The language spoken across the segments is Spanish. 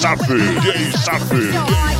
Safi, Jay Safi.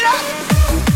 it up.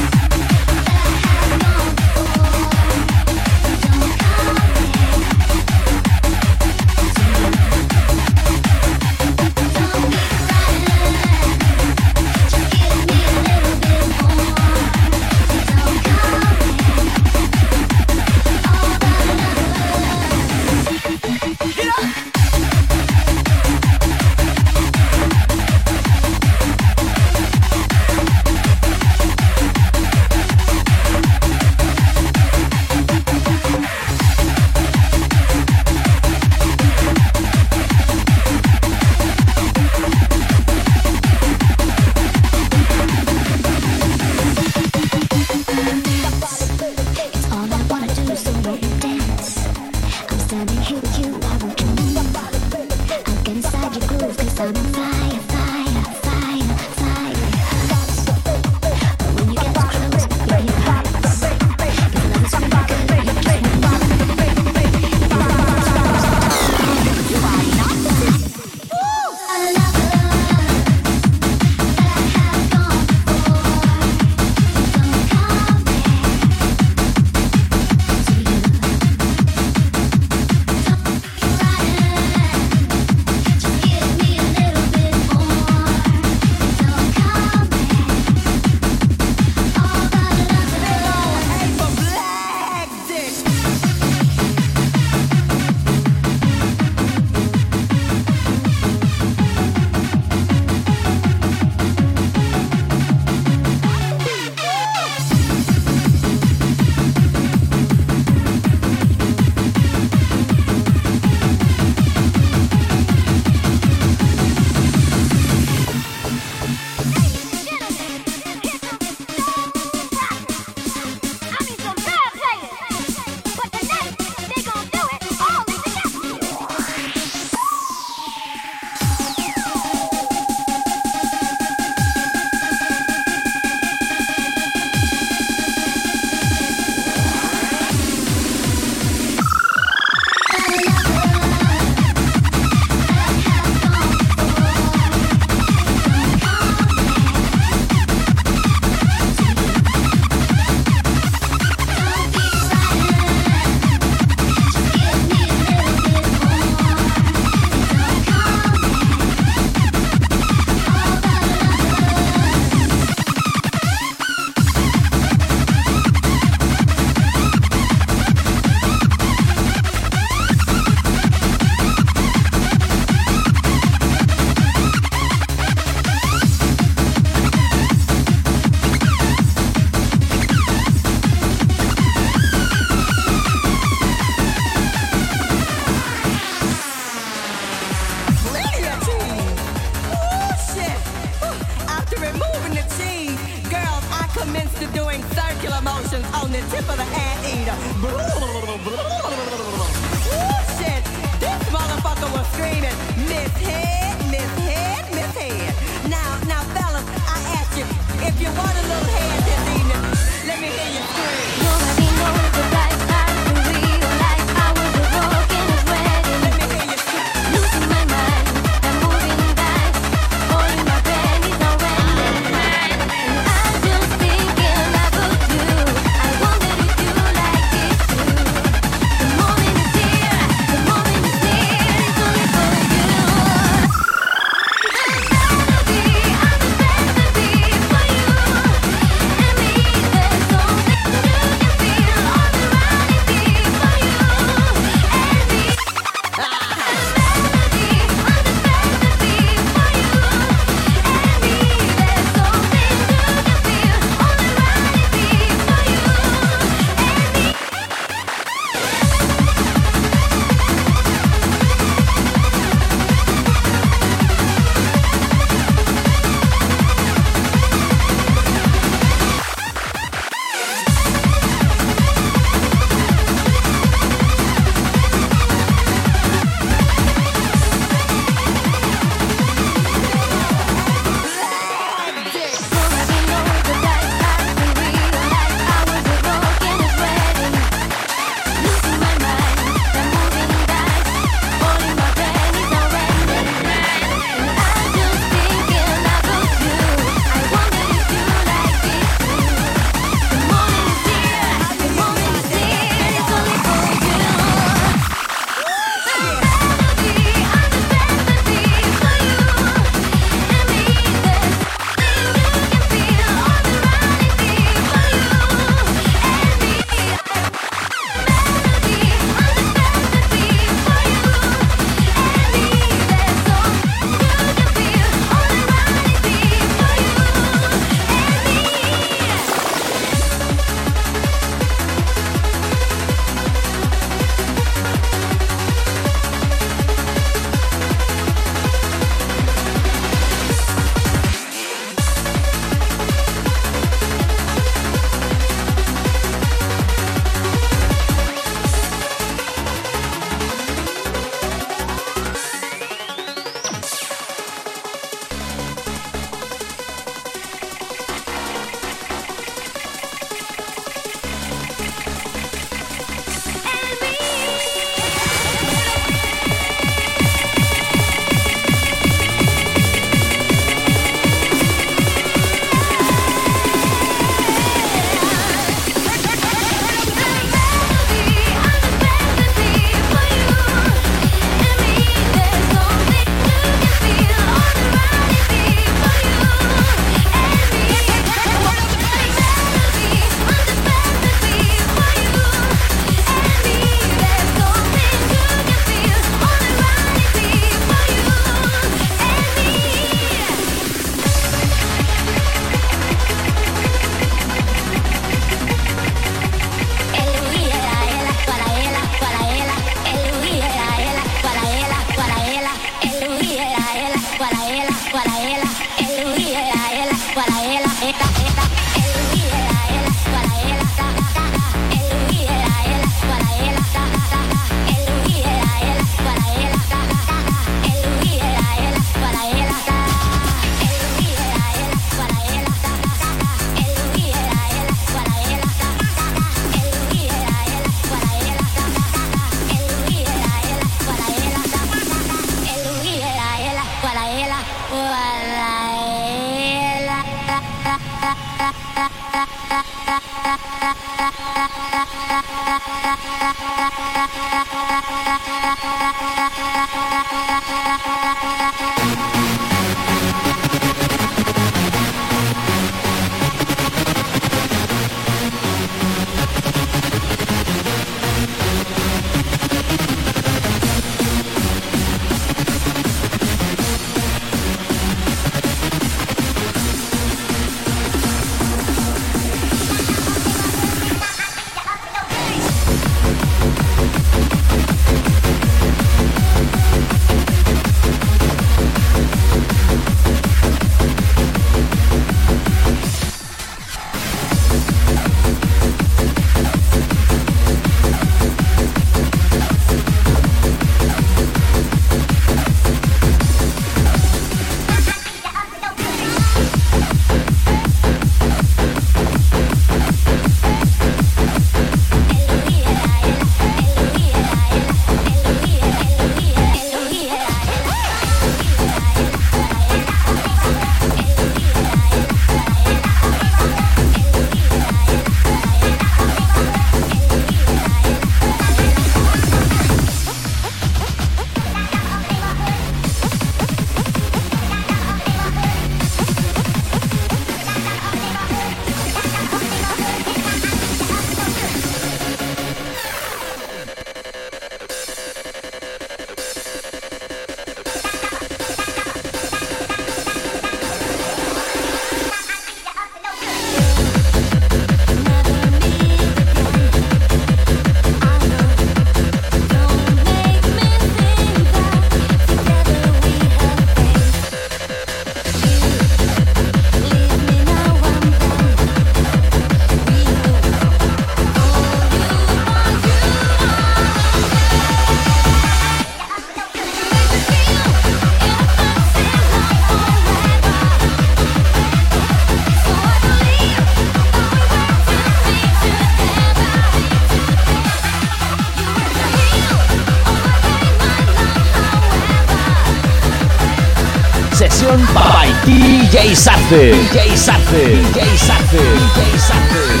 DJ Safe. DJ Safe. DJ Safe. DJ Safe.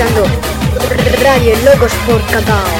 Escuchando Radio Locos por Cacao.